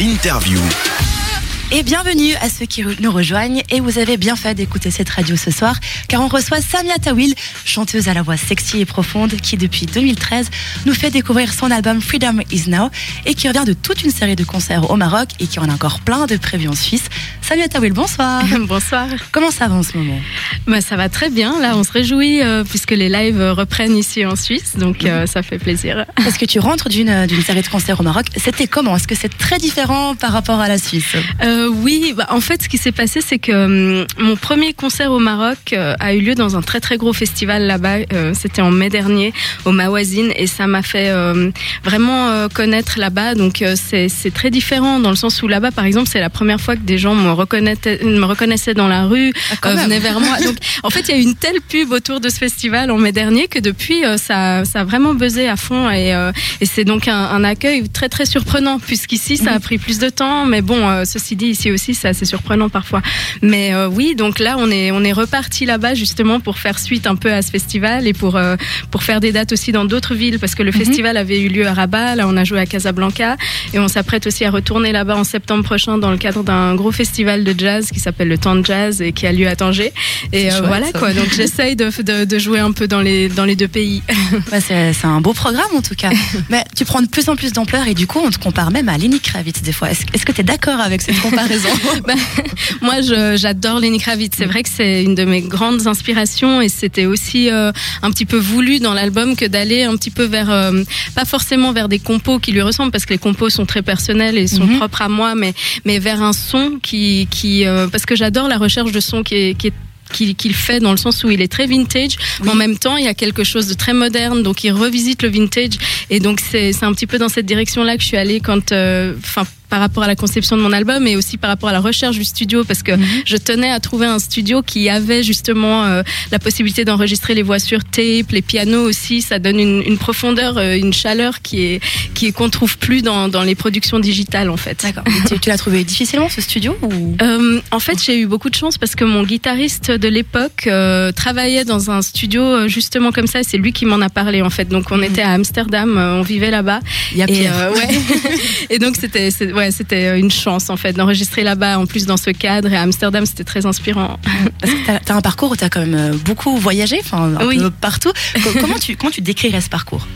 l'interview. Et bienvenue à ceux qui nous rejoignent. Et vous avez bien fait d'écouter cette radio ce soir, car on reçoit Samia Tawil, chanteuse à la voix sexy et profonde, qui depuis 2013 nous fait découvrir son album Freedom Is Now et qui revient de toute une série de concerts au Maroc et qui en a encore plein de prévus en Suisse. Samia Tawil, bonsoir. bonsoir. Comment ça va en ce moment? Bah, Ça va très bien. Là, on se réjouit euh, puisque les lives reprennent ici en Suisse, donc euh, ça fait plaisir. Est-ce que tu rentres d'une série de concerts au Maroc C'était comment? Est-ce que c'est très différent par rapport à la Suisse? Euh, euh, oui, bah, en fait, ce qui s'est passé, c'est que hum, mon premier concert au Maroc euh, a eu lieu dans un très très gros festival là-bas. Euh, c'était en mai dernier au Mawazine et ça m'a fait vraiment connaître là-bas. Donc c'est très différent dans le sens où là-bas, par exemple, c'est la première fois que des gens me reconnaissaient, me reconnaissaient dans la rue, ah, venaient vers moi. Donc en fait, il y a eu une telle pub autour de ce festival en mai dernier que depuis, ça, ça a vraiment buzzé à fond et, et c'est donc un, un, accueil très très surprenant puisqu'ici, ça a pris plus de temps. Mais bon, ceci dit, ici aussi, c'est assez surprenant parfois. Mais euh, oui, donc là, on est, on est reparti là-bas justement pour faire suite un peu à ce festival et pour, euh, pour faire des dates aussi dans d'autres villes parce que le mhm. festival avait eu lieu à Rabat, là on a joué à Casablanca et on s'apprête aussi à retourner là-bas en septembre prochain dans le cadre d'un gros festival de jazz qui s'appelle le Temps de Jazz et qui a lieu à Tanger. Et euh, voilà quoi, donc j'essaye de, de, de, jouer un peu dans les, dans les deux pays. c'est un beau programme en tout cas. Mais tu prends de plus en plus d'ampleur et du coup on te compare même à Lenny Kravitz des fois. Est-ce est que tu es d'accord avec cette comparaison bah, moi, j'adore Lenny Kravitz. C'est vrai que c'est une de mes grandes inspirations et c'était aussi euh, un petit peu voulu dans l'album que d'aller un petit peu vers, euh, pas forcément vers des compos qui lui ressemblent parce que les compos sont très personnels et sont mhm. propres à moi, mais, mais vers un son qui, qui euh, parce que j'adore la recherche de son qui est, qui est qu'il fait dans le sens où il est très vintage, mais en même temps il y a quelque chose de très moderne, donc il revisite le vintage. Et donc c'est un petit peu dans cette direction-là que je suis allée quand, enfin par rapport à la conception de mon album et aussi par rapport à la recherche du studio parce que mhm. je tenais à trouver un studio qui avait justement euh, la possibilité d'enregistrer les voix sur tape, les pianos aussi, ça donne une, une profondeur, euh, une chaleur qui est qui est qu'on trouve plus dans, dans les productions digitales en fait. D'accord. tu, tu l'as trouvé difficilement ce studio ou? Euh, En fait, j'ai eu beaucoup de chance parce que mon guitariste de l'époque euh, travaillait dans un studio justement comme ça. C'est lui qui m'en a parlé en fait. Donc on mhm. était à Amsterdam, on vivait là-bas. Il y a et, ouais. et donc c'était ouais, c'était euh, une chance en fait d'enregistrer là-bas. En plus dans ce cadre et à Amsterdam, c'était très inspirant. Parce que t'as as un parcours où t'as quand même euh, beaucoup voyagé, enfin un peu partout. comment tu comment tu décrirais ce parcours?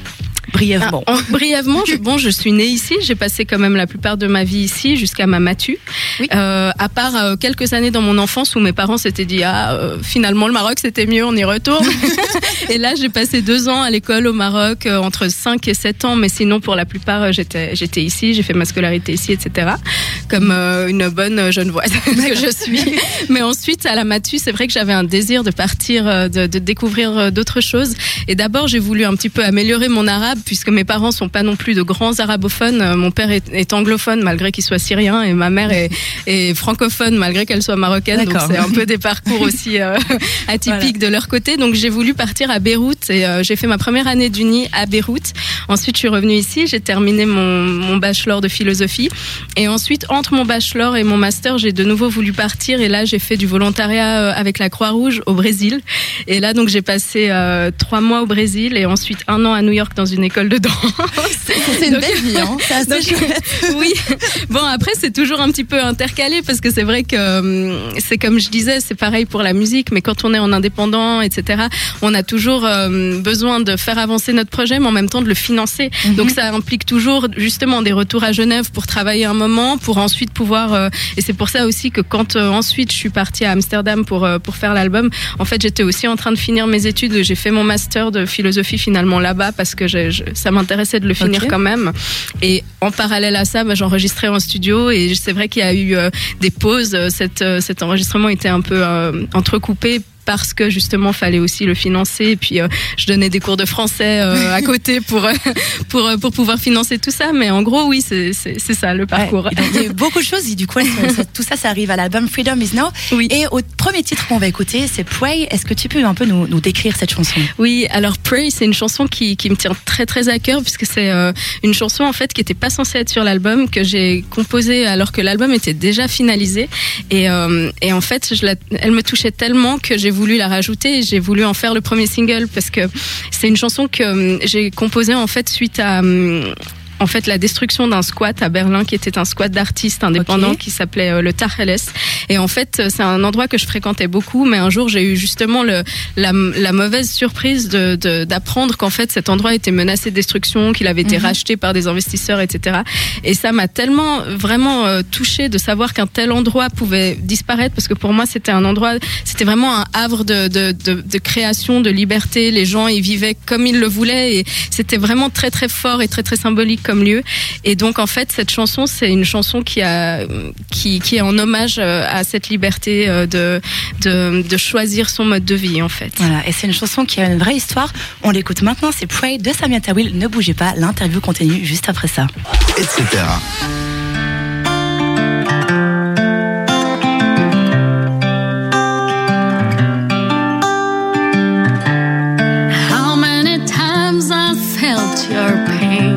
Brièvement. Ah, brièvement, je, bon, je suis née ici. J'ai passé quand même la plupart de ma vie ici jusqu'à ma matu. Euh, à part euh, quelques années dans mon enfance où mes parents s'étaient dit ah euh, finalement le Maroc c'était mieux, on y retourne. et là j'ai passé deux ans à l'école au Maroc euh, entre 5 et 7 ans, mais sinon pour la plupart j'étais j'étais ici, j'ai fait ma scolarité ici, etc. Comme une bonne jeune voisine que je suis. mais ensuite à la matu, c'est vrai que j'avais un désir de partir, de, de découvrir d'autres choses. Et d'abord j'ai voulu un petit peu améliorer mon arabe puisque mes parents sont pas non plus de grands arabophones. Euh, mon père est, anglophone malgré qu'il soit syrien et ma mère est, francophone malgré qu'elle soit marocaine. Donc c'est un peu des parcours aussi euh, atypiques de leur côté. Donc j'ai voulu partir à Beyrouth et euh, j'ai fait ma première année d'uni à Beyrouth. Ensuite je suis revenue ici, j'ai terminé mon, mon bachelor de philosophie et ensuite entre mon bachelor et mon master j'ai de nouveau voulu partir et là j'ai fait du volontariat avec la Croix-Rouge au Brésil. Et là donc j'ai passé trois mois au Brésil et ensuite un an à New York dans une école de danse. C'est une belle vie, hein. oui. Bon, après, c'est toujours un petit peu intercalé parce que c'est vrai que hum, c'est comme je disais, c'est pareil pour la musique, mais quand on est en indépendant, etc., on a toujours hum, besoin de faire avancer notre projet, mais en même temps de le financer. Mhm. Donc, ça implique toujours justement des retours à Genève pour travailler un moment, pour ensuite pouvoir. Euh, et c'est pour ça aussi que quand euh, ensuite je suis partie à Amsterdam pour euh, pour faire l'album, en fait, j'étais aussi en train de finir mes études. J'ai fait mon master de philosophie finalement là-bas parce que je, ça m'intéressait de le finir quand même. Et en parallèle à ça, bah, j'enregistrais en studio et c'est vrai qu'il y a eu des pauses. Cette, cet enregistrement était un peu entrecoupé parce que justement fallait aussi le financer. Et puis euh, je donnais des cours de français euh, à côté pour euh, pour pour pouvoir financer tout ça. Mais en gros oui c'est ça le parcours. il y a beaucoup de choses. Et du coup tout ça ça arrive à l'album Freedom Is Now. Oui. et au premier titre qu'on va écouter c'est Pray. Est-ce que tu peux un peu nous, nous décrire cette chanson? Oui alors Pray c'est une chanson qui, qui me tient très très à cœur puisque c'est une chanson en fait qui était pas censée être sur l'album que j'ai composée alors que l'album était déjà finalisé. Et et en fait je la, elle me touchait tellement que j'ai voulu la rajouter. J'ai voulu en faire le premier single parce que c'est une chanson que hum, j'ai composée en fait suite à hum, en fait la destruction d'un squat à Berlin qui était un squat d'artistes indépendants qui s'appelait euh, le Tacheles. Et en fait, c'est un endroit que je fréquentais beaucoup, mais un jour j'ai eu justement le, la, la mauvaise surprise de, d'apprendre qu'en fait cet endroit était menacé de destruction, qu'il avait été mhm. racheté par des investisseurs, etc. Et ça m'a tellement vraiment euh, touché de savoir qu'un tel endroit pouvait disparaître, parce que pour moi c'était un endroit, c'était vraiment un havre de, de, de, de création, de liberté. Les gens y vivaient comme ils le voulaient et c'était vraiment très très fort et très très symbolique comme lieu. Et donc en fait cette chanson c'est une chanson qui a qui, qui est en hommage euh, cette liberté euh, de, choisir son mode de vie en fait. Voilà, et c'est une chanson qui a une vraie histoire. On l'écoute maintenant, c'est Pray de Samia Tawil. Ne bougez pas, l'interview continue juste après ça. Your pain?